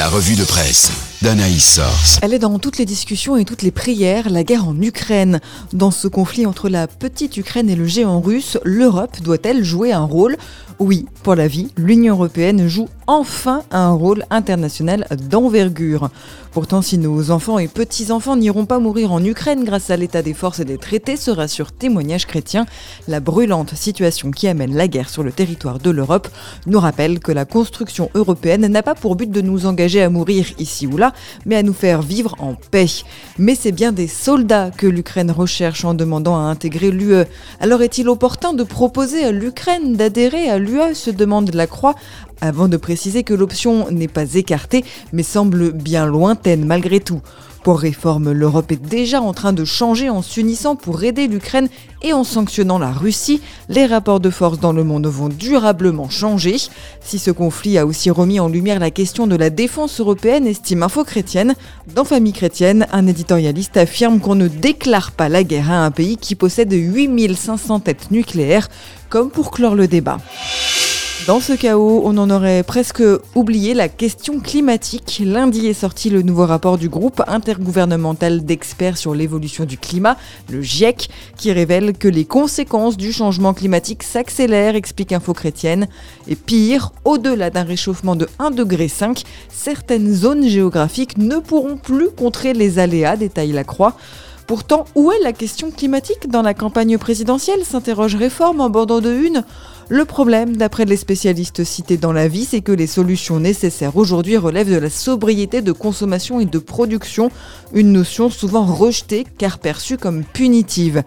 La revue de presse d'Anaïs Source. Elle est dans toutes les discussions et toutes les prières, la guerre en Ukraine. Dans ce conflit entre la petite Ukraine et le géant russe, l'Europe doit-elle jouer un rôle? Oui, pour la vie, l'Union européenne joue enfin un rôle international d'envergure. Pourtant, si nos enfants et petits-enfants n'iront pas mourir en Ukraine grâce à l'état des forces et des traités, se rassure témoignage chrétien, la brûlante situation qui amène la guerre sur le territoire de l'Europe nous rappelle que la construction européenne n'a pas pour but de nous engager à mourir ici ou là, mais à nous faire vivre en paix. Mais c'est bien des soldats que l'Ukraine recherche en demandant à intégrer l'UE. Alors est-il opportun de proposer à l'Ukraine d'adhérer à l'UE se demande la Croix, avant de préciser que l'option n'est pas écartée, mais semble bien lointaine malgré tout. Pour réforme, l'Europe est déjà en train de changer en s'unissant pour aider l'Ukraine et en sanctionnant la Russie. Les rapports de force dans le monde vont durablement changer. Si ce conflit a aussi remis en lumière la question de la défense européenne, estime Info Chrétienne, dans Famille Chrétienne, un éditorialiste affirme qu'on ne déclare pas la guerre à un pays qui possède 8500 têtes nucléaires, comme pour clore le débat. Dans ce chaos, on en aurait presque oublié la question climatique. Lundi est sorti le nouveau rapport du groupe intergouvernemental d'experts sur l'évolution du climat, le GIEC, qui révèle que les conséquences du changement climatique s'accélèrent, explique Info Chrétienne. Et pire, au-delà d'un réchauffement de 1,5 degré, certaines zones géographiques ne pourront plus contrer les aléas, détaille la Croix. Pourtant, où est la question climatique dans la campagne présidentielle s'interroge Réforme en bordant de une. Le problème, d'après les spécialistes cités dans la vie, c'est que les solutions nécessaires aujourd'hui relèvent de la sobriété de consommation et de production, une notion souvent rejetée car perçue comme punitive.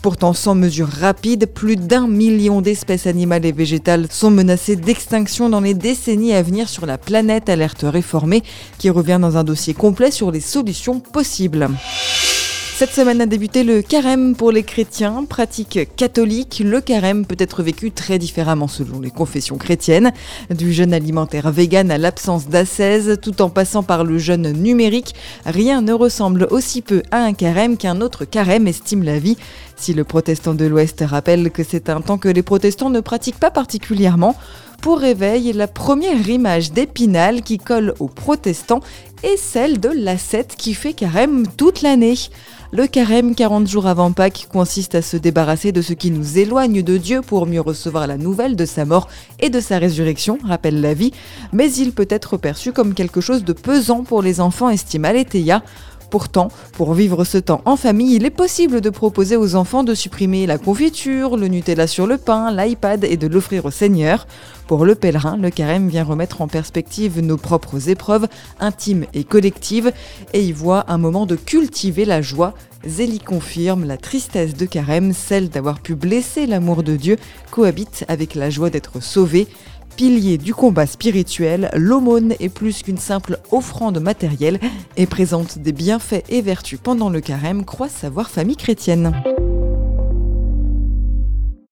Pourtant, sans mesures rapides, plus d'un million d'espèces animales et végétales sont menacées d'extinction dans les décennies à venir sur la planète, alerte réformée, qui revient dans un dossier complet sur les solutions possibles. Cette semaine a débuté le carême pour les chrétiens, pratique catholique. Le carême peut être vécu très différemment selon les confessions chrétiennes, du jeûne alimentaire vegan à l'absence d'ascèse, tout en passant par le jeûne numérique. Rien ne ressemble aussi peu à un carême qu'un autre carême, estime la vie. Si le protestant de l'Ouest rappelle que c'est un temps que les protestants ne pratiquent pas particulièrement, pour réveil, la première image d'Épinal qui colle aux protestants est celle de l'ascète qui fait carême toute l'année. Le carême 40 jours avant Pâques consiste à se débarrasser de ce qui nous éloigne de Dieu pour mieux recevoir la nouvelle de sa mort et de sa résurrection, rappelle la vie, mais il peut être perçu comme quelque chose de pesant pour les enfants, estime Aletheia. Pourtant, pour vivre ce temps en famille, il est possible de proposer aux enfants de supprimer la confiture, le Nutella sur le pain, l'iPad et de l'offrir au Seigneur. Pour le pèlerin, le carême vient remettre en perspective nos propres épreuves, intimes et collectives, et y voit un moment de cultiver la joie. Zélie confirme la tristesse de carême, celle d'avoir pu blesser l'amour de Dieu, cohabite avec la joie d'être sauvé. Pilier du combat spirituel, l'aumône est plus qu'une simple offrande matérielle et présente des bienfaits et vertus pendant le carême, croit savoir famille chrétienne.